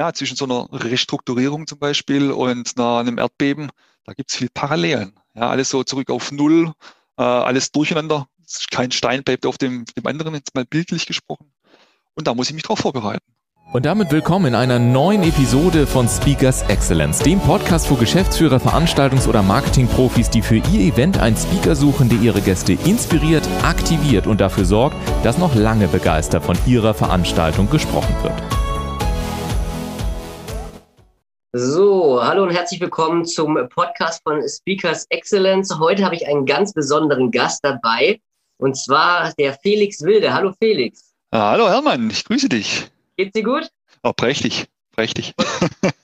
ja, zwischen so einer Restrukturierung zum Beispiel und einem Erdbeben, da gibt es viel Parallelen. Ja, alles so zurück auf Null, äh, alles durcheinander. Kein Stein bleibt auf dem, dem anderen, jetzt mal bildlich gesprochen. Und da muss ich mich drauf vorbereiten. Und damit willkommen in einer neuen Episode von Speakers Excellence, dem Podcast für Geschäftsführer, Veranstaltungs- oder Marketingprofis, die für ihr Event einen Speaker suchen, der ihre Gäste inspiriert, aktiviert und dafür sorgt, dass noch lange begeistert von ihrer Veranstaltung gesprochen wird. So, hallo und herzlich willkommen zum Podcast von Speakers Excellence. Heute habe ich einen ganz besonderen Gast dabei und zwar der Felix Wilde. Hallo Felix. Ah, hallo Hermann, ich grüße dich. Geht's dir gut? Oh, prächtig, prächtig.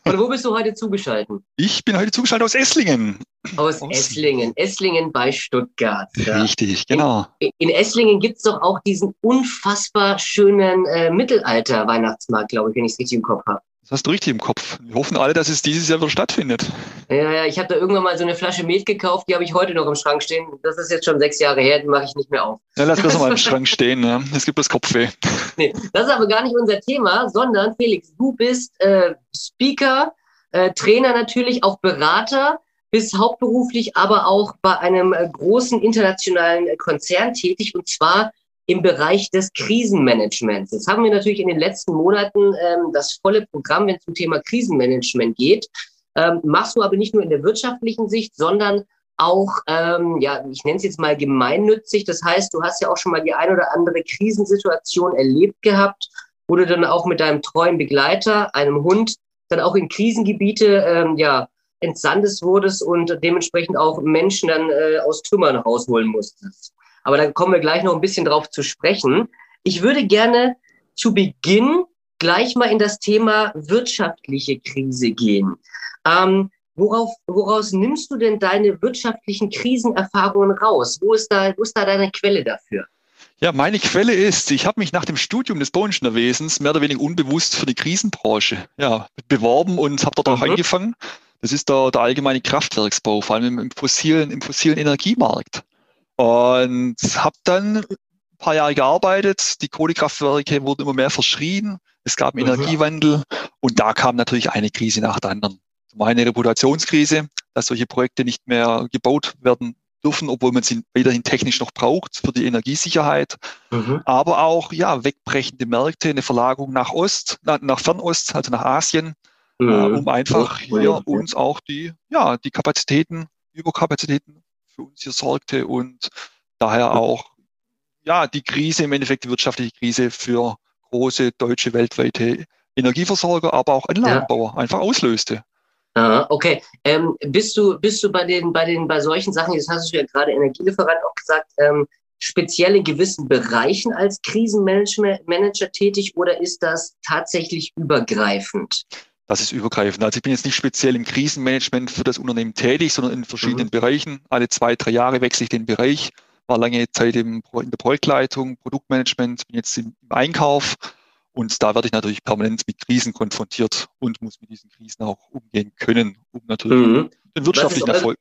Und wo bist du heute zugeschaltet? Ich bin heute zugeschaltet aus Esslingen. Aus, aus Esslingen, Esslingen bei Stuttgart. Ja. Richtig, genau. In, in Esslingen gibt es doch auch diesen unfassbar schönen äh, Mittelalter-Weihnachtsmarkt, glaube ich, wenn ich es richtig im Kopf habe. Das hast du richtig im Kopf. Wir hoffen alle, dass es dieses Jahr wieder stattfindet. Ja, ja, ich habe da irgendwann mal so eine Flasche Met gekauft, die habe ich heute noch im Schrank stehen. Das ist jetzt schon sechs Jahre her, die mache ich nicht mehr auf. Ja, lass das mal im Schrank stehen, ja. es gibt das Kopfweh. Nee, das ist aber gar nicht unser Thema, sondern Felix, du bist äh, Speaker, äh, Trainer natürlich, auch Berater, bist hauptberuflich aber auch bei einem äh, großen internationalen Konzern tätig und zwar im Bereich des Krisenmanagements. Jetzt haben wir natürlich in den letzten Monaten ähm, das volle Programm, wenn es zum Thema Krisenmanagement geht. Ähm, machst du aber nicht nur in der wirtschaftlichen Sicht, sondern auch, ähm, ja, ich nenne es jetzt mal gemeinnützig. Das heißt, du hast ja auch schon mal die ein oder andere Krisensituation erlebt gehabt, wo du dann auch mit deinem treuen Begleiter, einem Hund, dann auch in Krisengebiete, ähm, ja, entsandes wurdest und dementsprechend auch Menschen dann äh, aus Trümmern rausholen musstest. Aber da kommen wir gleich noch ein bisschen drauf zu sprechen. Ich würde gerne zu Beginn gleich mal in das Thema wirtschaftliche Krise gehen. Ähm, worauf, woraus nimmst du denn deine wirtschaftlichen Krisenerfahrungen raus? Wo ist da, wo ist da deine Quelle dafür? Ja, meine Quelle ist, ich habe mich nach dem Studium des Bauingenieurwesens mehr oder weniger unbewusst für die Krisenbranche ja, beworben und habe dort auch mhm. angefangen. Das ist der, der allgemeine Kraftwerksbau, vor allem im fossilen, im fossilen Energiemarkt. Und habe dann ein paar Jahre gearbeitet. Die Kohlekraftwerke wurden immer mehr verschrien. Es gab einen Energiewandel und da kam natürlich eine Krise nach der anderen. Zum einen eine Reputationskrise, dass solche Projekte nicht mehr gebaut werden dürfen, obwohl man sie weiterhin technisch noch braucht für die Energiesicherheit. Mhm. Aber auch ja wegbrechende Märkte, eine Verlagerung nach Ost, nach, nach Fernost, also nach Asien, mhm. äh, um einfach hier uns auch die ja die Kapazitäten, Überkapazitäten für uns hier sorgte und daher auch ja die Krise, im Endeffekt die wirtschaftliche Krise für große deutsche weltweite Energieversorger, aber auch Anlagenbauer ja. einfach auslöste. Ah, okay. Ähm, bist du, bist du bei den, bei den, bei solchen Sachen, jetzt hast du ja gerade Energielieferant auch gesagt, ähm, speziell in gewissen Bereichen als Krisenmanager tätig oder ist das tatsächlich übergreifend? Das ist übergreifend. Also ich bin jetzt nicht speziell im Krisenmanagement für das Unternehmen tätig, sondern in verschiedenen mhm. Bereichen. Alle zwei, drei Jahre wechsle ich den Bereich. War lange Zeit im, in der Projektleitung, Produktmanagement, bin jetzt im, Einkauf. Und da werde ich natürlich permanent mit Krisen konfrontiert und muss mit diesen Krisen auch umgehen können, um natürlich mhm. den wirtschaftlichen Erfolg.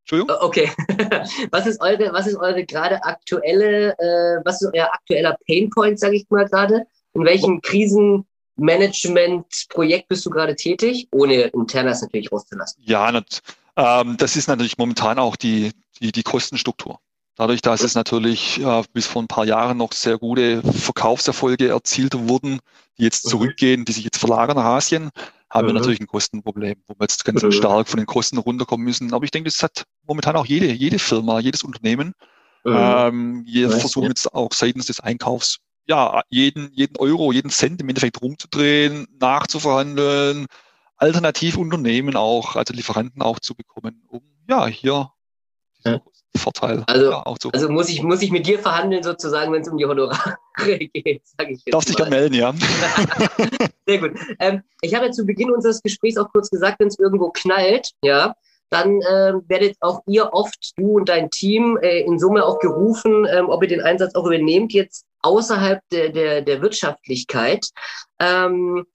Entschuldigung? Okay. was ist eure, was ist eure gerade aktuelle, äh, was ist euer aktueller Painpoint, sage ich mal gerade? In welchen Krisen Management-Projekt bist du gerade tätig, ohne Internas natürlich rauszulassen? Ja, nicht, ähm, das ist natürlich momentan auch die, die, die Kostenstruktur. Dadurch, dass es natürlich äh, bis vor ein paar Jahren noch sehr gute Verkaufserfolge erzielt wurden, die jetzt mhm. zurückgehen, die sich jetzt verlagern nach Asien, haben mhm. wir natürlich ein Kostenproblem, wo wir jetzt ganz mhm. stark von den Kosten runterkommen müssen. Aber ich denke, das hat momentan auch jede, jede Firma, jedes Unternehmen. Mhm. Ähm, wir versuchen jetzt auch seitens des Einkaufs ja, jeden, jeden Euro, jeden Cent im Endeffekt rumzudrehen, nachzuverhandeln, Alternativunternehmen auch, also Lieferanten auch zu bekommen, um ja hier ja. Vorteil. Also, ja, so. also muss, ich, muss ich mit dir verhandeln, sozusagen, wenn es um die Honorare geht, sage ich jetzt. Darfst dich gerne melden, ja. Sehr gut. Ähm, ich habe ja zu Beginn unseres Gesprächs auch kurz gesagt, wenn es irgendwo knallt, ja, dann äh, werdet auch ihr oft, du und dein Team, äh, in Summe auch gerufen, ähm, ob ihr den Einsatz auch übernehmt, jetzt außerhalb der, der, der Wirtschaftlichkeit. Ähm,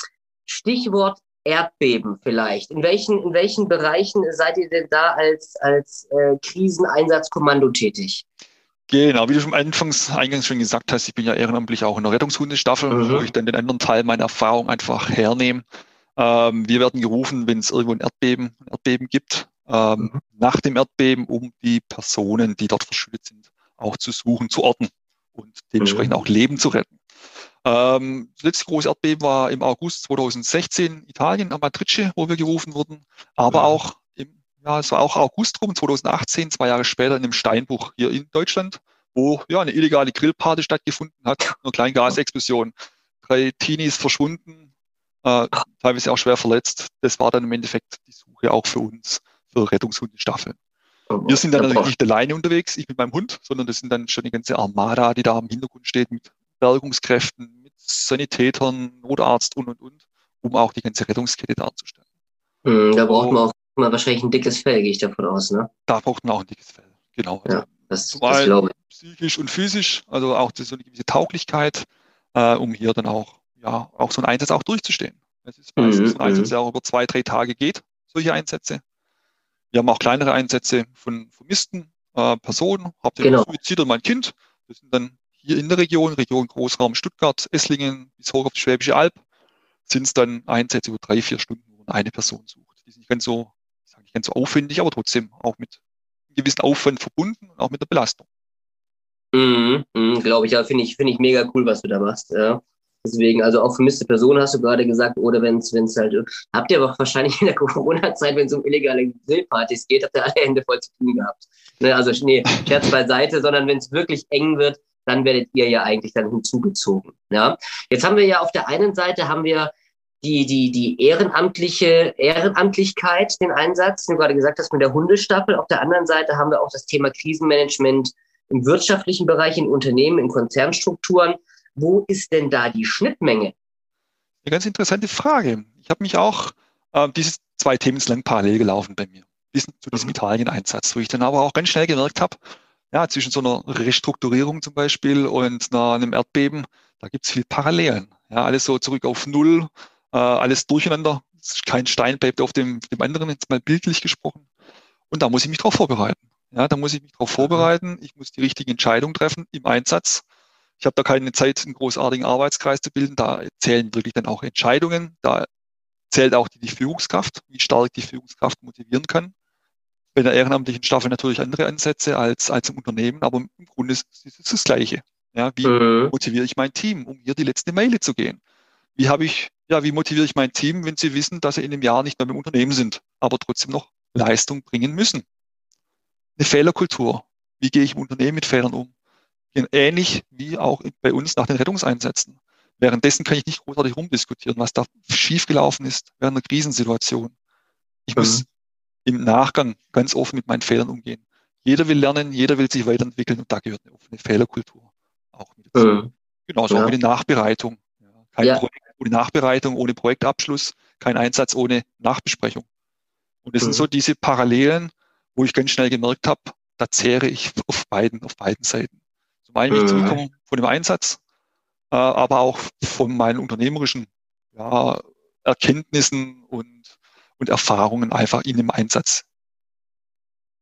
Stichwort Erdbeben vielleicht. In welchen, in welchen Bereichen seid ihr denn da als, als äh, Kriseneinsatzkommando tätig? Genau, wie du schon anfangs eingangs schon gesagt hast, ich bin ja ehrenamtlich auch in der Rettungshundestaffel, mhm. wo ich dann den anderen Teil meiner Erfahrung einfach hernehme. Ähm, wir werden gerufen, wenn es irgendwo ein Erdbeben, ein Erdbeben gibt, ähm, mhm. nach dem Erdbeben, um die Personen, die dort verschüttet sind, auch zu suchen, zu orten und dementsprechend mhm. auch Leben zu retten. Ähm, das letzte große Erdbeben war im August 2016 Italien, am Matrice, wo wir gerufen wurden, aber ja. auch im, ja, es war auch August rum, 2018, zwei Jahre später in einem Steinbruch hier in Deutschland, wo ja eine illegale Grillparty stattgefunden hat, eine kleine Gasexplosion. Drei Teenies verschwunden, äh, teilweise auch schwer verletzt. Das war dann im Endeffekt die Suche auch für uns, für Rettungshundestaffeln. Wir sind dann natürlich nicht alleine unterwegs, ich mit meinem Hund, sondern das sind dann schon die ganze Armada, die da im Hintergrund steht mit Bergungskräften, mit Sanitätern, Notarzt und, und, und, um auch die ganze Rettungskette darzustellen. Hm, da braucht man auch mal wahrscheinlich ein dickes Fell, gehe ich davon aus, ne? Da braucht man auch ein dickes Fell, genau. Ja, also das, Zum das glaube ich. Psychisch und physisch, also auch so eine gewisse Tauglichkeit, äh, um hier dann auch, ja, auch so einen Einsatz auch durchzustehen. Es ist meistens mhm, ein Einsatz, der auch über zwei, drei Tage geht, solche Einsätze. Wir haben auch kleinere Einsätze von vermissten äh, Personen, hauptsächlich genau. Suizid und mein Kind. Das sind dann hier in der Region, Region Großraum Stuttgart, Esslingen bis hoch auf die Schwäbische Alb, sind es dann Einsätze über drei, vier Stunden, wo man eine Person sucht. Die sind nicht ganz so, ich sage nicht ganz so aufwendig, aber trotzdem auch mit einem gewissen Aufwand verbunden und auch mit der Belastung. Mhm, mhm Glaube ich, ja, finde ich, finde ich mega cool, was du da machst. Ja. Deswegen, also auch vermisste Personen hast du gerade gesagt, oder wenn es halt, habt ihr aber wahrscheinlich in der Corona-Zeit, wenn es um illegale Grillpartys geht, habt ihr alle Hände voll zu tun gehabt. Ne, also, nee, Scherz beiseite, sondern wenn es wirklich eng wird, dann werdet ihr ja eigentlich dann hinzugezogen. Ja? Jetzt haben wir ja auf der einen Seite haben wir die, die, die ehrenamtliche Ehrenamtlichkeit, den Einsatz, wie du gerade gesagt hast, mit der Hundestaffel. Auf der anderen Seite haben wir auch das Thema Krisenmanagement im wirtschaftlichen Bereich, in Unternehmen, in Konzernstrukturen. Wo ist denn da die Schnittmenge? Eine ganz interessante Frage. Ich habe mich auch, äh, diese zwei Themen sind lang parallel gelaufen bei mir. Bis zu diesem mhm. Italien-Einsatz, wo ich dann aber auch ganz schnell gemerkt habe, ja, zwischen so einer Restrukturierung zum Beispiel und einer, einem Erdbeben, da gibt es viel Parallelen. Ja, alles so zurück auf Null, äh, alles durcheinander. Kein Stein bleibt auf dem, dem anderen, jetzt mal bildlich gesprochen. Und da muss ich mich darauf vorbereiten. Ja, da muss ich mich darauf vorbereiten. Ich muss die richtige Entscheidung treffen im Einsatz. Ich habe da keine Zeit, einen großartigen Arbeitskreis zu bilden. Da zählen wirklich dann auch Entscheidungen. Da zählt auch die, die Führungskraft, wie stark die Führungskraft motivieren kann bei der ehrenamtlichen Staffel natürlich andere Ansätze als, als im Unternehmen, aber im Grunde ist es das Gleiche. Ja, wie mhm. motiviere ich mein Team, um hier die letzte Meile zu gehen? Wie habe ich, ja, wie motiviere ich mein Team, wenn sie wissen, dass sie in einem Jahr nicht mehr im Unternehmen sind, aber trotzdem noch Leistung bringen müssen? Eine Fehlerkultur. Wie gehe ich im Unternehmen mit Fehlern um? Ähnlich wie auch bei uns nach den Rettungseinsätzen. Währenddessen kann ich nicht großartig rumdiskutieren, was da schiefgelaufen ist während einer Krisensituation. Ich mhm. muss im Nachgang ganz offen mit meinen Fehlern umgehen. Jeder will lernen, jeder will sich weiterentwickeln und da gehört eine offene Fehlerkultur auch mit dazu. Mhm. Genauso ja. auch mit der Nachbereitung. Kein ja. Projekt ohne Nachbereitung, ohne Projektabschluss, kein Einsatz ohne Nachbesprechung. Und das mhm. sind so diese Parallelen, wo ich ganz schnell gemerkt habe, da zehre ich auf beiden, auf beiden Seiten. Zum einen, mhm. ich zurückkomme von dem Einsatz, äh, aber auch von meinen unternehmerischen ja, Erkenntnissen und und Erfahrungen einfach in dem Einsatz.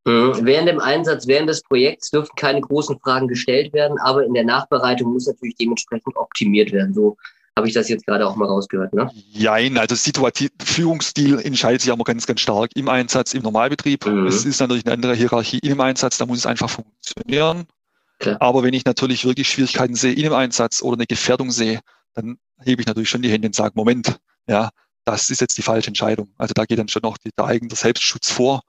Mhm. Während dem Einsatz, während des Projekts dürfen keine großen Fragen gestellt werden, aber in der Nachbereitung muss natürlich dementsprechend optimiert werden. So habe ich das jetzt gerade auch mal rausgehört. Ne? Jein, also Situativ Führungsstil entscheidet sich aber ganz, ganz stark im Einsatz, im Normalbetrieb. Mhm. Es ist natürlich eine andere Hierarchie im Einsatz, da muss es einfach funktionieren. Klar. Aber wenn ich natürlich wirklich Schwierigkeiten sehe in dem Einsatz oder eine Gefährdung sehe, dann hebe ich natürlich schon die Hände und sage, Moment, ja, das ist jetzt die falsche Entscheidung. Also da geht dann schon noch die, der eigene Selbstschutz vor.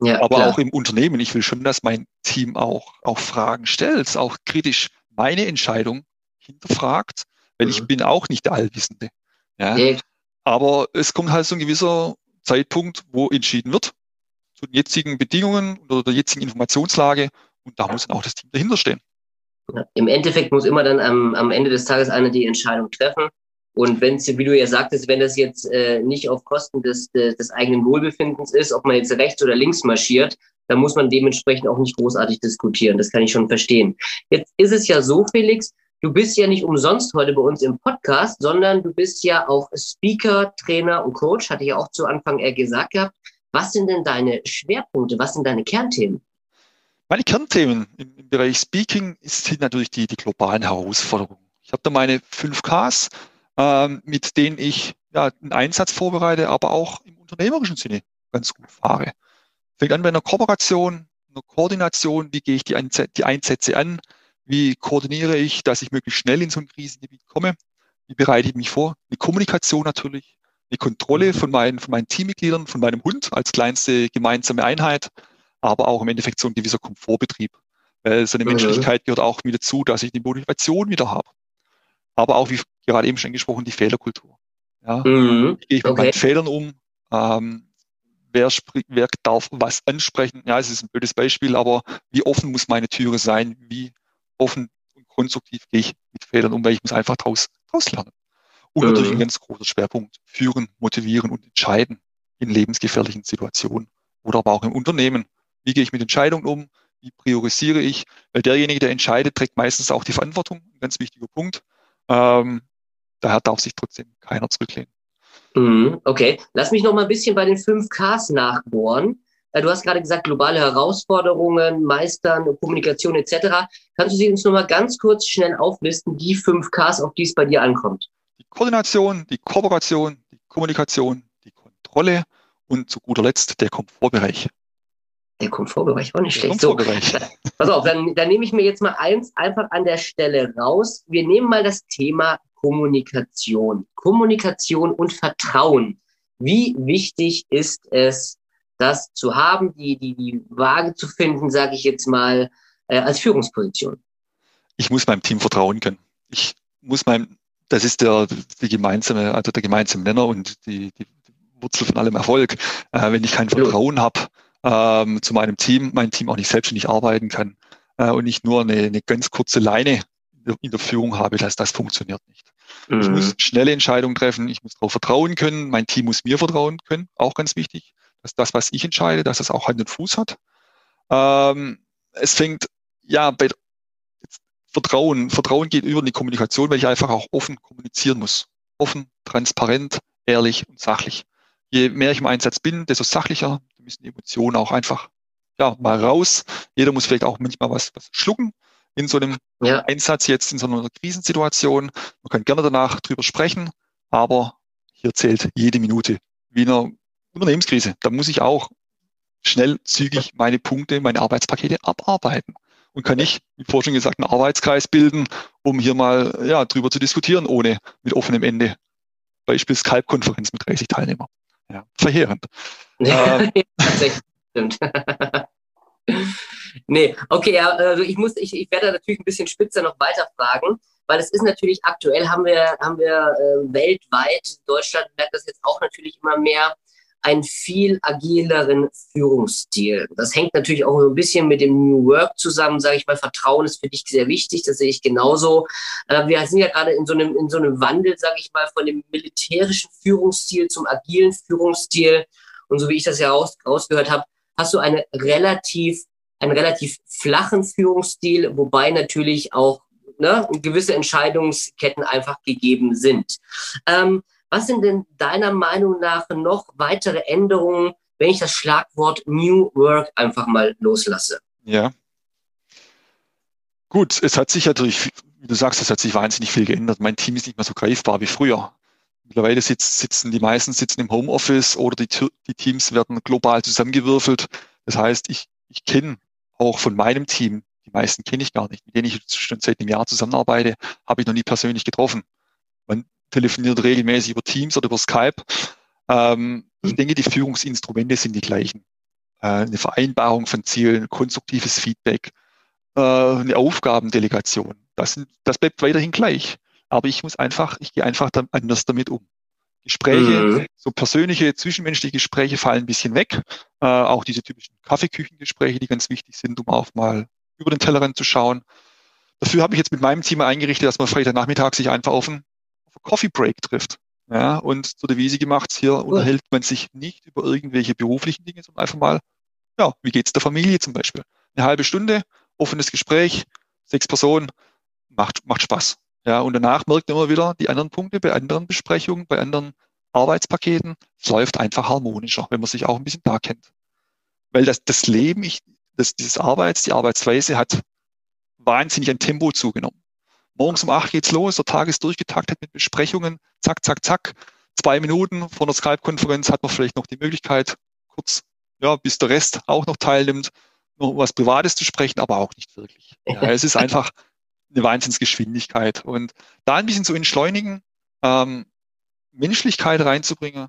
Ja, Aber klar. auch im Unternehmen, ich will schon, dass mein Team auch, auch Fragen stellt, auch kritisch meine Entscheidung hinterfragt, weil mhm. ich bin auch nicht der Allwissende. Ja. ja. Aber es kommt halt so ein gewisser Zeitpunkt, wo entschieden wird, zu den jetzigen Bedingungen oder der jetzigen Informationslage, Und da muss dann auch das Team dahinter stehen. Ja, Im Endeffekt muss immer dann am, am Ende des Tages einer die Entscheidung treffen. Und wenn es, wie du ja sagtest, wenn das jetzt äh, nicht auf Kosten des, des, des eigenen Wohlbefindens ist, ob man jetzt rechts oder links marschiert, dann muss man dementsprechend auch nicht großartig diskutieren. Das kann ich schon verstehen. Jetzt ist es ja so, Felix, du bist ja nicht umsonst heute bei uns im Podcast, sondern du bist ja auch Speaker, Trainer und Coach, hatte ich ja auch zu Anfang eher gesagt gehabt. Was sind denn deine Schwerpunkte? Was sind deine Kernthemen? Meine Kernthemen im, im Bereich Speaking sind natürlich die, die globalen Herausforderungen. Ich habe da meine 5 Ks, ähm, mit denen ich ja, einen Einsatz vorbereite, aber auch im unternehmerischen Sinne ganz gut fahre. Fängt an bei einer Kooperation, einer Koordination, wie gehe ich die, Einsätze, die Einsätze an, wie koordiniere ich, dass ich möglichst schnell in so ein Krisengebiet komme, wie bereite ich mich vor, eine Kommunikation natürlich, eine Kontrolle von meinen, von meinen Teammitgliedern, von meinem Hund als kleinste gemeinsame Einheit, aber auch im Endeffekt so ein gewisser Komfortbetrieb. Weil so eine mhm. Menschlichkeit gehört auch wieder zu, dass ich die Motivation wieder habe. Aber auch, wie gerade eben schon angesprochen, die Fehlerkultur. Ja, mhm. Wie gehe ich mit okay. meinen Fehlern um? Ähm, wer, wer darf was ansprechen? Ja, es ist ein blödes Beispiel, aber wie offen muss meine Türe sein? Wie offen und konstruktiv gehe ich mit Fehlern um? Weil ich muss einfach daraus, daraus lernen. Und mhm. natürlich ein ganz großer Schwerpunkt, führen, motivieren und entscheiden in lebensgefährlichen Situationen oder aber auch im Unternehmen. Wie gehe ich mit Entscheidungen um? Wie priorisiere ich? Weil derjenige, der entscheidet, trägt meistens auch die Verantwortung. Ein ganz wichtiger Punkt. Ähm, daher darf sich trotzdem keiner zurücklehnen. Mhm, okay, lass mich noch mal ein bisschen bei den 5Ks nachbohren. Äh, du hast gerade gesagt, globale Herausforderungen, Meistern, Kommunikation etc. Kannst du sie uns noch mal ganz kurz schnell auflisten, die 5Ks, auf die es bei dir ankommt? Die Koordination, die Kooperation, die Kommunikation, die Kontrolle und zu guter Letzt der Komfortbereich. Der Komfortbereich auch nicht schlecht. So, pass auf, dann, dann nehme ich mir jetzt mal eins einfach an der Stelle raus. Wir nehmen mal das Thema Kommunikation. Kommunikation und Vertrauen. Wie wichtig ist es, das zu haben, die, die, die Waage zu finden, sage ich jetzt mal, äh, als Führungsposition? Ich muss meinem Team vertrauen können. Ich muss meinem, das ist der, die gemeinsame, also der gemeinsame Nenner und die, die Wurzel von allem Erfolg. Äh, wenn ich kein Vertrauen habe, ähm, zu meinem Team, mein Team auch nicht selbstständig arbeiten kann äh, und ich nur eine, eine ganz kurze Leine in der Führung habe, dass das funktioniert nicht. Mhm. Ich muss schnelle Entscheidungen treffen, ich muss darauf vertrauen können, mein Team muss mir vertrauen können, auch ganz wichtig, dass das, was ich entscheide, dass das auch Hand und Fuß hat. Ähm, es fängt ja bei Vertrauen. Vertrauen geht über die Kommunikation, weil ich einfach auch offen kommunizieren muss. Offen, transparent, ehrlich und sachlich. Je mehr ich im Einsatz bin, desto sachlicher, müssen die Emotionen auch einfach ja, mal raus. Jeder muss vielleicht auch manchmal was, was schlucken in so einem ja. Einsatz jetzt, in so einer Krisensituation. Man kann gerne danach drüber sprechen, aber hier zählt jede Minute. Wie in einer Unternehmenskrise. Da muss ich auch schnell, zügig meine Punkte, meine Arbeitspakete abarbeiten und kann nicht, wie vorhin schon gesagt, einen Arbeitskreis bilden, um hier mal ja, drüber zu diskutieren, ohne mit offenem Ende. Beispiel Skype-Konferenz mit 30 Teilnehmern. Ja, verheerend. Ja, ähm. tatsächlich, stimmt. nee, okay, ja, also ich muss, ich, ich werde natürlich ein bisschen spitzer noch weiter fragen, weil es ist natürlich aktuell haben wir, haben wir äh, weltweit, Deutschland merkt das jetzt auch natürlich immer mehr, einen viel agileren Führungsstil. Das hängt natürlich auch ein bisschen mit dem New Work zusammen, sage ich mal. Vertrauen ist für dich sehr wichtig, das sehe ich genauso. Äh, wir sind ja gerade in so einem, in so einem Wandel, sage ich mal, von dem militärischen Führungsstil zum agilen Führungsstil. Und so wie ich das ja raus, rausgehört habe, hast du eine relativ, einen relativ flachen Führungsstil, wobei natürlich auch ne, gewisse Entscheidungsketten einfach gegeben sind. Ähm, was sind denn deiner Meinung nach noch weitere Änderungen, wenn ich das Schlagwort New Work einfach mal loslasse? Ja. Gut, es hat sich natürlich, wie du sagst, es hat sich wahnsinnig viel geändert. Mein Team ist nicht mehr so greifbar wie früher. Mittlerweile sitz, sitzen die meisten sitzen im Homeoffice oder die, die Teams werden global zusammengewürfelt. Das heißt, ich, ich kenne auch von meinem Team, die meisten kenne ich gar nicht, mit denen ich schon seit einem Jahr zusammenarbeite, habe ich noch nie persönlich getroffen. Man telefoniert regelmäßig über Teams oder über Skype. Ähm, ich denke, die Führungsinstrumente sind die gleichen. Äh, eine Vereinbarung von Zielen, konstruktives Feedback, äh, eine Aufgabendelegation. Das, sind, das bleibt weiterhin gleich. Aber ich muss einfach, ich gehe einfach dann anders damit um. Gespräche, mhm. so persönliche, zwischenmenschliche Gespräche fallen ein bisschen weg. Äh, auch diese typischen Kaffeeküchengespräche, die ganz wichtig sind, um auch mal über den Tellerrand zu schauen. Dafür habe ich jetzt mit meinem Team eingerichtet, dass man Freitagnachmittag sich einfach auf einen, auf einen Coffee Break trifft. Ja, und zur Devise gemacht, hier unterhält man sich nicht über irgendwelche beruflichen Dinge, sondern einfach mal, ja, wie geht's der Familie zum Beispiel? Eine halbe Stunde, offenes Gespräch, sechs Personen, macht, macht Spaß. Ja, und danach merkt man immer wieder die anderen Punkte bei anderen Besprechungen, bei anderen Arbeitspaketen. Es läuft einfach harmonischer, wenn man sich auch ein bisschen da kennt. Weil das, das Leben, ich, das, dieses Arbeits, die Arbeitsweise hat wahnsinnig ein Tempo zugenommen. Morgens um acht geht's los, der Tag ist durchgetaktet mit Besprechungen, zack, zack, zack. Zwei Minuten vor einer Skype-Konferenz hat man vielleicht noch die Möglichkeit, kurz, ja, bis der Rest auch noch teilnimmt, noch was Privates zu sprechen, aber auch nicht wirklich. Ja, es ist einfach eine Wahnsinnsgeschwindigkeit. Und da ein bisschen zu entschleunigen, ähm, Menschlichkeit reinzubringen,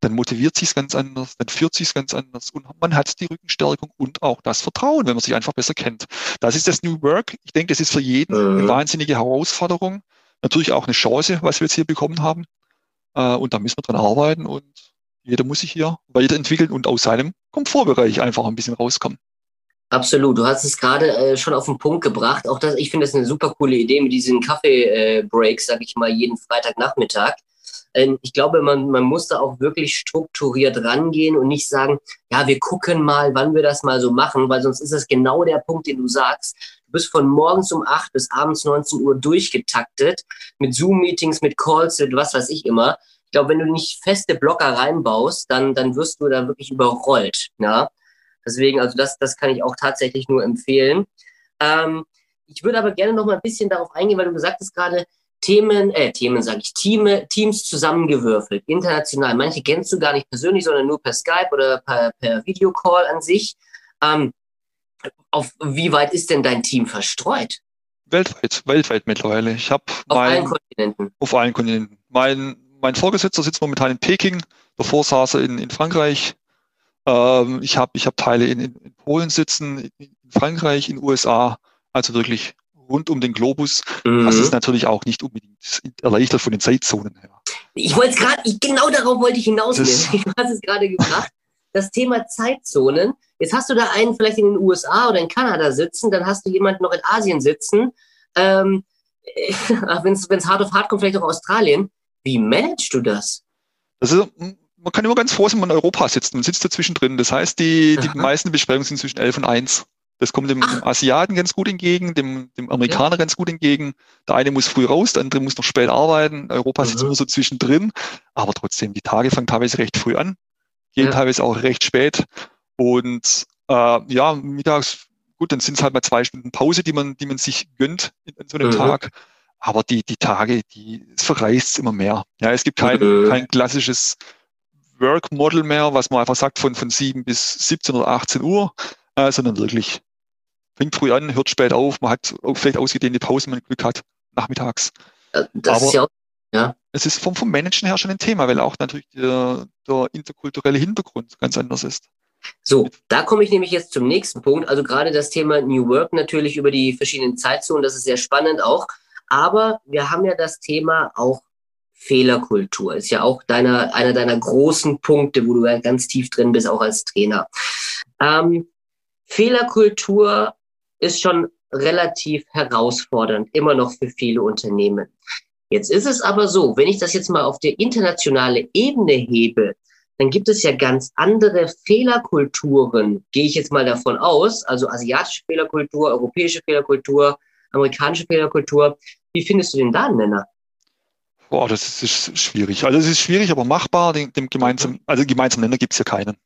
dann motiviert sich es ganz anders, dann führt sich es ganz anders und man hat die Rückenstärkung und auch das Vertrauen, wenn man sich einfach besser kennt. Das ist das New Work. Ich denke, das ist für jeden mhm. eine wahnsinnige Herausforderung. Natürlich auch eine Chance, was wir jetzt hier bekommen haben. Äh, und da müssen wir dran arbeiten und jeder muss sich hier weiterentwickeln und aus seinem Komfortbereich einfach ein bisschen rauskommen. Absolut. Du hast es gerade äh, schon auf den Punkt gebracht. Auch das, ich finde das eine super coole Idee mit diesen Kaffee-Breaks, äh, sag ich mal, jeden Freitagnachmittag. Ähm, ich glaube, man, man muss da auch wirklich strukturiert rangehen und nicht sagen, ja, wir gucken mal, wann wir das mal so machen, weil sonst ist das genau der Punkt, den du sagst. Du bist von morgens um acht bis abends 19 Uhr durchgetaktet mit Zoom-Meetings, mit Calls, mit was weiß ich immer. Ich glaube, wenn du nicht feste Blocker reinbaust, dann, dann wirst du da wirklich überrollt. Ja? Deswegen, also das, das kann ich auch tatsächlich nur empfehlen. Ähm, ich würde aber gerne noch mal ein bisschen darauf eingehen, weil du gesagt hast gerade, Themen, äh, Themen sage ich, Team, Teams zusammengewürfelt, international. Manche kennst du gar nicht persönlich, sondern nur per Skype oder per, per Videocall an sich. Ähm, auf wie weit ist denn dein Team verstreut? Weltweit, weltweit mittlerweile. Ich habe auf mein, allen Kontinenten. Auf allen Kontinenten. Mein, mein Vorgesetzter sitzt momentan in Peking, davor saß er in, in Frankreich. Ähm, ich habe ich hab Teile in, in, Polen sitzen, in Frankreich, in USA. Also wirklich rund um den Globus. Mhm. Das ist natürlich auch nicht unbedingt erleichtert von den Zeitzonen her. Ich wollte es gerade, genau darauf wollte ich hinaus. Du hast es gerade gebracht. Das Thema Zeitzonen. Jetzt hast du da einen vielleicht in den USA oder in Kanada sitzen, dann hast du jemanden noch in Asien sitzen. Ähm, wenn es hart auf hart kommt, vielleicht auch Australien. Wie managst du das? Das ist, man kann immer ganz froh sein, wenn man in Europa sitzt. Man sitzt dazwischen drin. Das heißt, die, die meisten Besprechungen sind zwischen 11 und 1. Das kommt dem, dem Asiaten ganz gut entgegen, dem, dem Amerikaner ja. ganz gut entgegen. Der eine muss früh raus, der andere muss noch spät arbeiten. Europa sitzt mhm. immer so zwischendrin, aber trotzdem, die Tage fangen teilweise recht früh an, gehen ja. teilweise auch recht spät. Und äh, ja, mittags, gut, dann sind es halt mal zwei Stunden Pause, die man, die man sich gönnt in, in so einem mhm. Tag. Aber die, die Tage, die, es verreist immer mehr. Ja, es gibt kein, mhm. kein klassisches Work Model mehr, was man einfach sagt von, von 7 bis 17 oder 18 Uhr, äh, sondern wirklich fängt früh an, hört spät auf, man hat vielleicht ausgedehnte Pausen, wenn man Glück hat, nachmittags. Das Aber ist ja, ja. Es ist vom, vom Managen her schon ein Thema, weil auch natürlich der, der interkulturelle Hintergrund ganz anders ist. So, da komme ich nämlich jetzt zum nächsten Punkt. Also gerade das Thema New Work natürlich über die verschiedenen Zeitzonen, das ist sehr spannend auch. Aber wir haben ja das Thema auch Fehlerkultur. Ist ja auch deiner, einer deiner großen Punkte, wo du ja ganz tief drin bist, auch als Trainer. Ähm, Fehlerkultur ist schon relativ herausfordernd, immer noch für viele Unternehmen. Jetzt ist es aber so, wenn ich das jetzt mal auf der internationale Ebene hebe, dann gibt es ja ganz andere Fehlerkulturen, gehe ich jetzt mal davon aus, also asiatische Fehlerkultur, europäische Fehlerkultur, amerikanische Fehlerkultur. Wie findest du den da Nenner? Boah, das ist schwierig. Also es ist schwierig, aber machbar. Dem, dem gemeinsamen, also gemeinsamen Nenner gibt es ja keinen.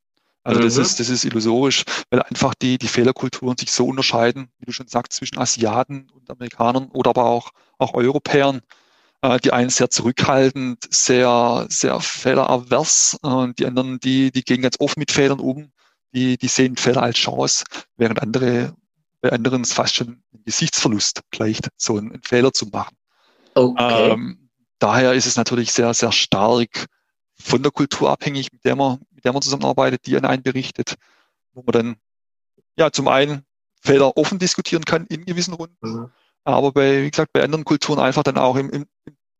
Also mhm. das ist, das ist illusorisch, weil einfach die, die Fehlerkulturen sich so unterscheiden, wie du schon sagst, zwischen Asiaten und Amerikanern oder aber auch, auch Europäern. Äh, die einen sehr zurückhaltend, sehr, sehr fehleravers und die anderen, die, die gehen ganz offen mit Fehlern um. Die, die sehen Fehler als Chance, während andere, bei anderen es fast schon ein Gesichtsverlust gleicht, so einen, einen Fehler zu machen. Okay. Ähm, daher ist es natürlich sehr, sehr stark von der Kultur abhängig, mit der man, mit der man zusammenarbeitet, die an einen berichtet, wo man dann ja zum einen Fehler offen diskutieren kann in gewissen Runden, mhm. aber bei, wie gesagt, bei anderen Kulturen einfach dann auch im, im,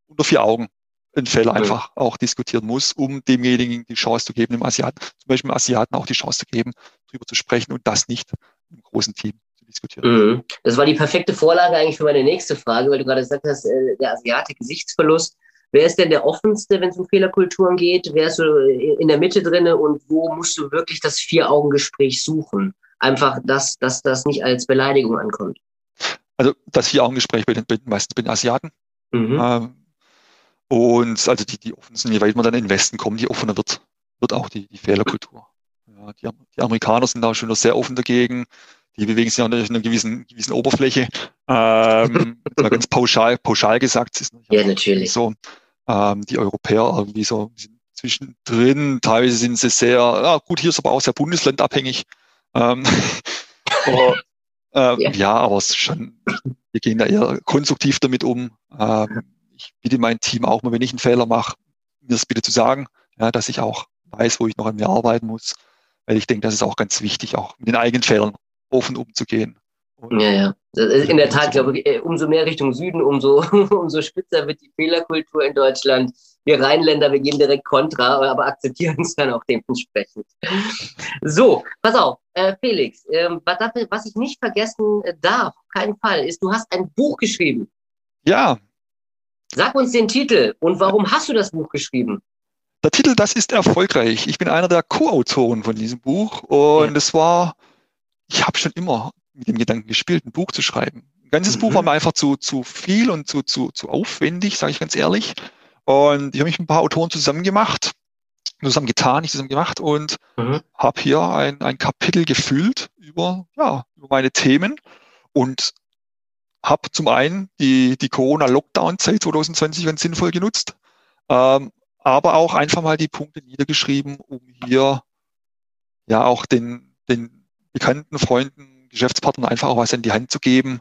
unter vier Augen einen Fehler mhm. einfach auch diskutieren muss, um demjenigen die Chance zu geben, dem Asiaten, zum Beispiel dem Asiaten auch die Chance zu geben, darüber zu sprechen und das nicht im großen Team zu diskutiert. Mhm. Das war die perfekte Vorlage eigentlich für meine nächste Frage, weil du gerade gesagt hast, äh, der Asiate Gesichtsverlust. Wer ist denn der offenste, wenn es um Fehlerkulturen geht? Wer ist so in der Mitte drinne und wo musst du wirklich das Vier-Augen-Gespräch suchen? Einfach, dass, dass das nicht als Beleidigung ankommt. Also das Vier-Augen-Gespräch bei den, bei den meisten bei den Asiaten. Mhm. Ähm, und also die, die offen sind, je weiter man dann in den Westen kommt, je offener wird, wird auch die, die Fehlerkultur. Ja, die, die Amerikaner sind da schon sehr offen dagegen. Die bewegen sich ja in einer gewissen, gewissen Oberfläche. Ähm, ganz pauschal, pauschal gesagt. Ist ja, natürlich. So, ähm, die Europäer irgendwie so zwischendrin. Teilweise sind sie sehr, ja, gut, hier ist aber auch sehr bundeslandabhängig. Ähm, aber, äh, ja. ja. aber es ist schon, wir gehen da eher konstruktiv damit um. Ähm, ich bitte mein Team auch mal, wenn ich einen Fehler mache, mir das bitte zu sagen, ja, dass ich auch weiß, wo ich noch an mir arbeiten muss. Weil ich denke, das ist auch ganz wichtig, auch mit den eigenen Fehlern offen umzugehen. Ja, ja. In der Tat, glaube ich, äh, umso mehr Richtung Süden, umso, umso spitzer wird die Fehlerkultur in Deutschland. Wir Rheinländer, wir gehen direkt kontra, aber akzeptieren es dann auch dementsprechend. So, pass auf, äh, Felix, äh, was ich nicht vergessen äh, darf, auf keinen Fall, ist, du hast ein Buch geschrieben. Ja. Sag uns den Titel und warum hast du das Buch geschrieben? Der Titel, das ist erfolgreich. Ich bin einer der Co-Autoren von diesem Buch und es ja. war ich habe schon immer mit dem Gedanken gespielt, ein Buch zu schreiben. Ein ganzes mhm. Buch war mir einfach zu, zu viel und zu, zu, zu aufwendig, sage ich ganz ehrlich. Und ich habe mich mit ein paar Autoren zusammen gemacht, zusammen getan, nicht zusammen gemacht und mhm. habe hier ein, ein Kapitel gefüllt über, ja, über meine Themen und habe zum einen die, die Corona-Lockdown-Zeit 2020 ganz sinnvoll genutzt, ähm, aber auch einfach mal die Punkte niedergeschrieben, um hier ja auch den, den Bekannten, Freunden, Geschäftspartnern einfach auch was in die Hand zu geben,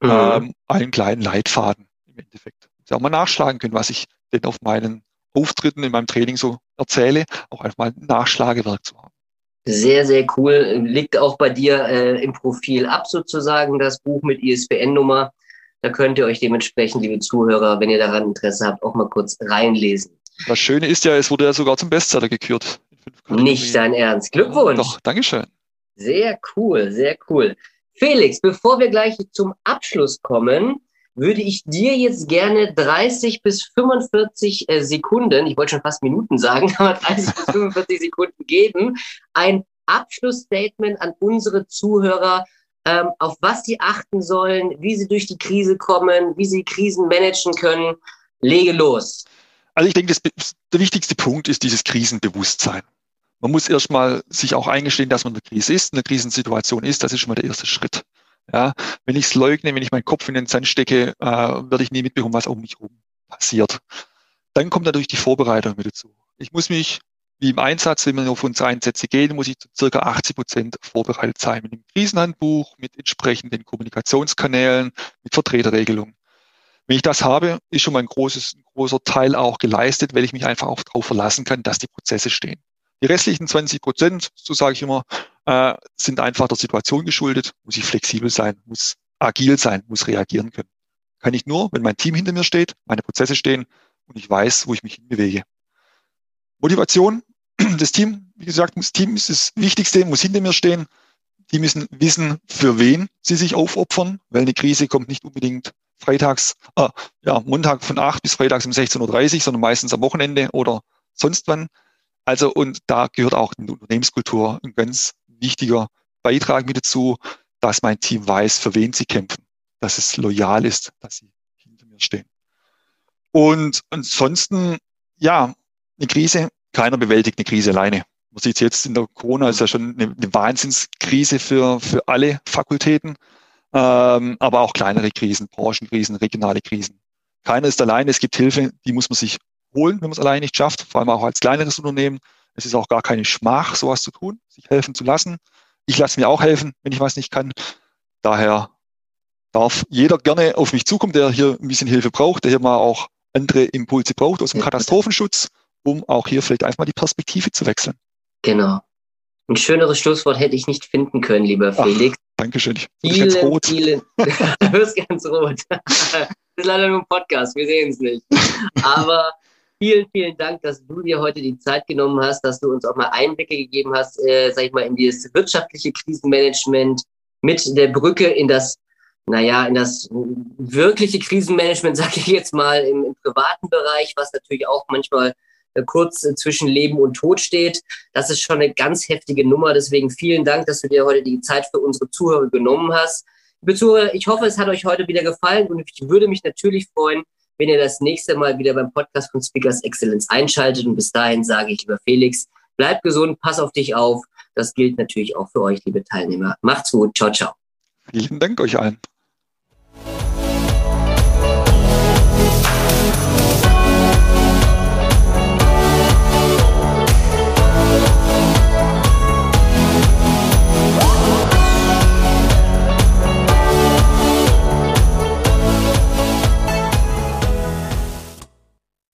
mhm. ähm, einen kleinen Leitfaden im Endeffekt. Sie auch mal nachschlagen können, was ich denn auf meinen Auftritten in meinem Training so erzähle, auch einfach mal ein Nachschlagewerk zu haben. Sehr, sehr cool. Liegt auch bei dir äh, im Profil ab sozusagen das Buch mit ISBN-Nummer. Da könnt ihr euch dementsprechend, liebe Zuhörer, wenn ihr daran Interesse habt, auch mal kurz reinlesen. Das Schöne ist ja, es wurde ja sogar zum Bestseller gekürt. Nicht dein Ernst. Glückwunsch. Doch, Dankeschön. Sehr cool, sehr cool. Felix, bevor wir gleich zum Abschluss kommen, würde ich dir jetzt gerne 30 bis 45 äh, Sekunden, ich wollte schon fast Minuten sagen, aber 30 bis 45 Sekunden geben, ein Abschlussstatement an unsere Zuhörer, ähm, auf was sie achten sollen, wie sie durch die Krise kommen, wie sie Krisen managen können. Lege los. Also ich denke, das, der wichtigste Punkt ist dieses Krisenbewusstsein man muss erstmal sich auch eingestehen, dass man in der Krise ist, in der Krisensituation ist. Das ist schon mal der erste Schritt. Ja, wenn ich es leugne, wenn ich meinen Kopf in den Sand stecke, äh, werde ich nie mitbekommen, was um mich herum passiert. Dann kommt natürlich die Vorbereitung mit dazu. Ich muss mich, wie im Einsatz, wenn wir auf unsere Einsätze gehen, muss ich zu circa 80 Prozent vorbereitet sein. Mit dem Krisenhandbuch, mit entsprechenden Kommunikationskanälen, mit Vertreterregelungen. Wenn ich das habe, ist schon mal ein, großes, ein großer Teil auch geleistet, weil ich mich einfach auch darauf verlassen kann, dass die Prozesse stehen. Die restlichen 20 Prozent, so sage ich immer, äh, sind einfach der Situation geschuldet, muss ich flexibel sein, muss agil sein, muss reagieren können. Kann ich nur, wenn mein Team hinter mir steht, meine Prozesse stehen und ich weiß, wo ich mich hinbewege. Motivation, das Team, wie gesagt, das Team ist das Wichtigste, muss hinter mir stehen. Die müssen wissen, für wen sie sich aufopfern, weil eine Krise kommt nicht unbedingt freitags, äh, ja, Montag von 8 bis freitags um 16.30 Uhr, sondern meistens am Wochenende oder sonst wann. Also, und da gehört auch die Unternehmenskultur ein ganz wichtiger Beitrag mit dazu, dass mein Team weiß, für wen sie kämpfen, dass es loyal ist, dass sie hinter mir stehen. Und ansonsten, ja, eine Krise, keiner bewältigt eine Krise alleine. Man sieht jetzt in der Corona, ist ja schon eine, eine Wahnsinnskrise für, für alle Fakultäten, ähm, aber auch kleinere Krisen, Branchenkrisen, regionale Krisen. Keiner ist allein, es gibt Hilfe, die muss man sich holen, wenn man es alleine nicht schafft, vor allem auch als kleineres Unternehmen. Es ist auch gar keine Schmach, sowas zu tun, sich helfen zu lassen. Ich lasse mir auch helfen, wenn ich was nicht kann. Daher darf jeder gerne auf mich zukommen, der hier ein bisschen Hilfe braucht, der hier mal auch andere Impulse braucht aus dem Katastrophenschutz, um auch hier vielleicht einfach mal die Perspektive zu wechseln. Genau. Ein schöneres Schlusswort hätte ich nicht finden können, lieber Felix. Ach, Dankeschön. Ich bin vielen, ganz rot. Vielen, du wirst ganz rot. das ist leider nur ein Podcast, wir sehen es nicht. Aber vielen, vielen Dank, dass du dir heute die Zeit genommen hast, dass du uns auch mal Einblicke gegeben hast, äh, sag ich mal, in dieses wirtschaftliche Krisenmanagement. mit der Brücke in das, naja, in das wirkliche Krisenmanagement, sage ich jetzt mal, im, im privaten Bereich, was natürlich auch manchmal äh, kurz äh, zwischen Leben und Tod steht. Das ist schon eine ganz heftige Nummer. Deswegen vielen Dank, dass du dir heute die Zeit für unsere Zuhörer genommen hast. Liebe Zuhörer, ich hoffe, es hat euch heute wieder gefallen und ich würde mich natürlich freuen, wenn ihr das nächste Mal wieder beim Podcast von Speakers Excellence einschaltet. Und bis dahin sage ich, lieber Felix, bleib gesund, pass auf dich auf. Das gilt natürlich auch für euch, liebe Teilnehmer. Macht's gut. Ciao, ciao. Vielen Dank euch allen.